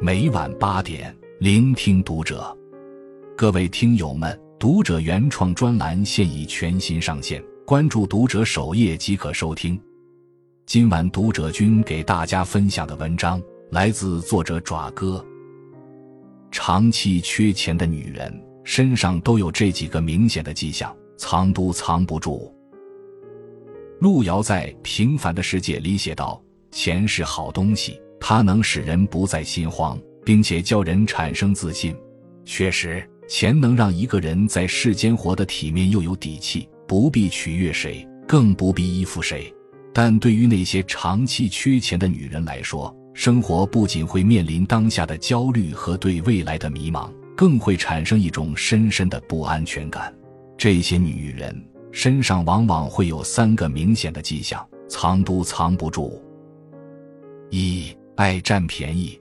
每晚八点，聆听读者。各位听友们，读者原创专栏现已全新上线，关注读者首页即可收听。今晚读者君给大家分享的文章来自作者爪哥。长期缺钱的女人身上都有这几个明显的迹象，藏都藏不住。路遥在《平凡的世界》里写道：“钱是好东西。”它能使人不再心慌，并且叫人产生自信。确实，钱能让一个人在世间活得体面又有底气，不必取悦谁，更不必依附谁。但对于那些长期缺钱的女人来说，生活不仅会面临当下的焦虑和对未来的迷茫，更会产生一种深深的不安全感。这些女人身上往往会有三个明显的迹象，藏都藏不住。一爱占便宜，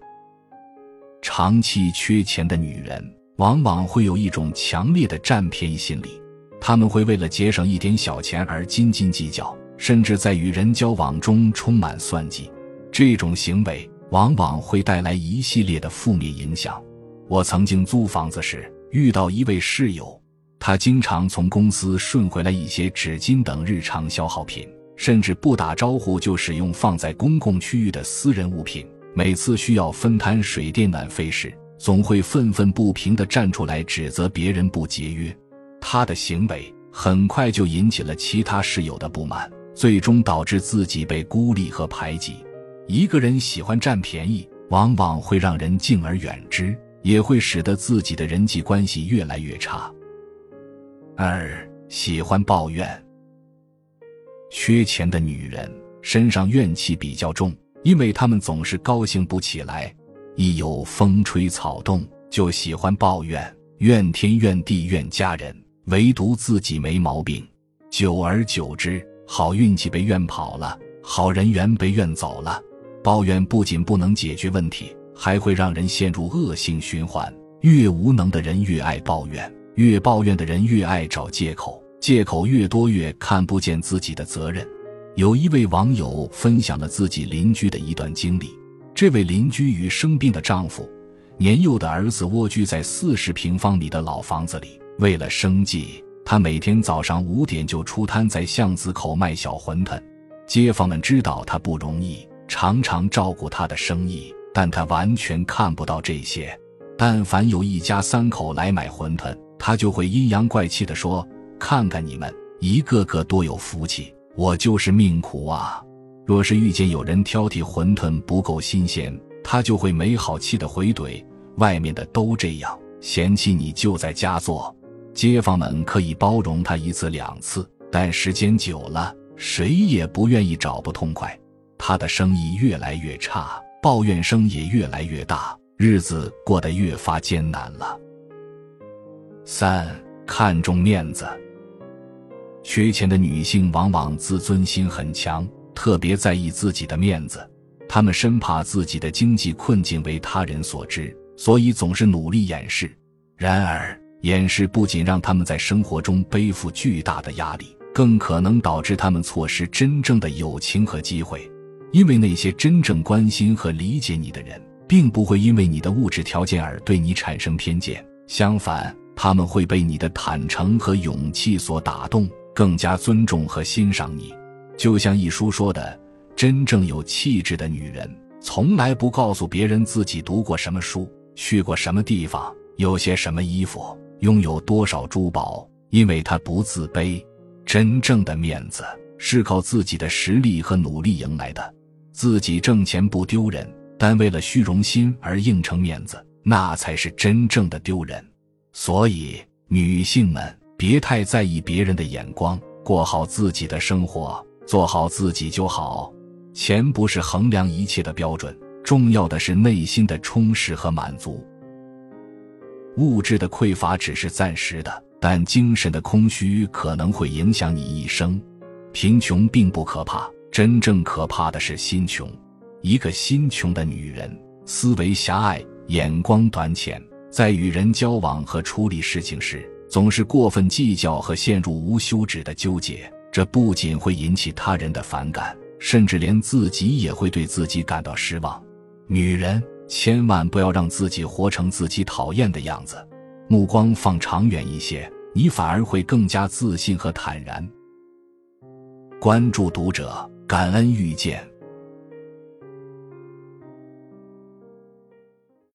长期缺钱的女人往往会有一种强烈的占便宜心理，她们会为了节省一点小钱而斤斤计较，甚至在与人交往中充满算计。这种行为往往会带来一系列的负面影响。我曾经租房子时遇到一位室友，他经常从公司顺回来一些纸巾等日常消耗品。甚至不打招呼就使用放在公共区域的私人物品，每次需要分摊水电暖费时，总会愤愤不平地站出来指责别人不节约。他的行为很快就引起了其他室友的不满，最终导致自己被孤立和排挤。一个人喜欢占便宜，往往会让人敬而远之，也会使得自己的人际关系越来越差。二喜欢抱怨。缺钱的女人身上怨气比较重，因为她们总是高兴不起来，一有风吹草动就喜欢抱怨，怨天怨地怨家人，唯独自己没毛病。久而久之，好运气被怨跑了，好人缘被怨走了。抱怨不仅不能解决问题，还会让人陷入恶性循环。越无能的人越爱抱怨，越抱怨的人越爱找借口。借口越多，越看不见自己的责任。有一位网友分享了自己邻居的一段经历：这位邻居与生病的丈夫、年幼的儿子蜗居在四十平方米的老房子里。为了生计，他每天早上五点就出摊在巷子口卖小馄饨。街坊们知道他不容易，常常照顾他的生意，但他完全看不到这些。但凡有一家三口来买馄饨，他就会阴阳怪气地说。看看你们一个个多有福气，我就是命苦啊！若是遇见有人挑剔馄饨不够新鲜，他就会没好气的回怼：“外面的都这样，嫌弃你就在家做。”街坊们可以包容他一次两次，但时间久了，谁也不愿意找不痛快。他的生意越来越差，抱怨声也越来越大，日子过得越发艰难了。三看重面子。缺钱的女性往往自尊心很强，特别在意自己的面子。她们生怕自己的经济困境为他人所知，所以总是努力掩饰。然而，掩饰不仅让他们在生活中背负巨大的压力，更可能导致他们错失真正的友情和机会。因为那些真正关心和理解你的人，并不会因为你的物质条件而对你产生偏见，相反，他们会被你的坦诚和勇气所打动。更加尊重和欣赏你，就像一书说的：“真正有气质的女人，从来不告诉别人自己读过什么书、去过什么地方、有些什么衣服、拥有多少珠宝，因为她不自卑。真正的面子是靠自己的实力和努力赢来的。自己挣钱不丢人，但为了虚荣心而硬撑面子，那才是真正的丢人。所以，女性们。”别太在意别人的眼光，过好自己的生活，做好自己就好。钱不是衡量一切的标准，重要的是内心的充实和满足。物质的匮乏只是暂时的，但精神的空虚可能会影响你一生。贫穷并不可怕，真正可怕的是心穷。一个心穷的女人，思维狭隘，眼光短浅，在与人交往和处理事情时。总是过分计较和陷入无休止的纠结，这不仅会引起他人的反感，甚至连自己也会对自己感到失望。女人千万不要让自己活成自己讨厌的样子，目光放长远一些，你反而会更加自信和坦然。关注读者，感恩遇见。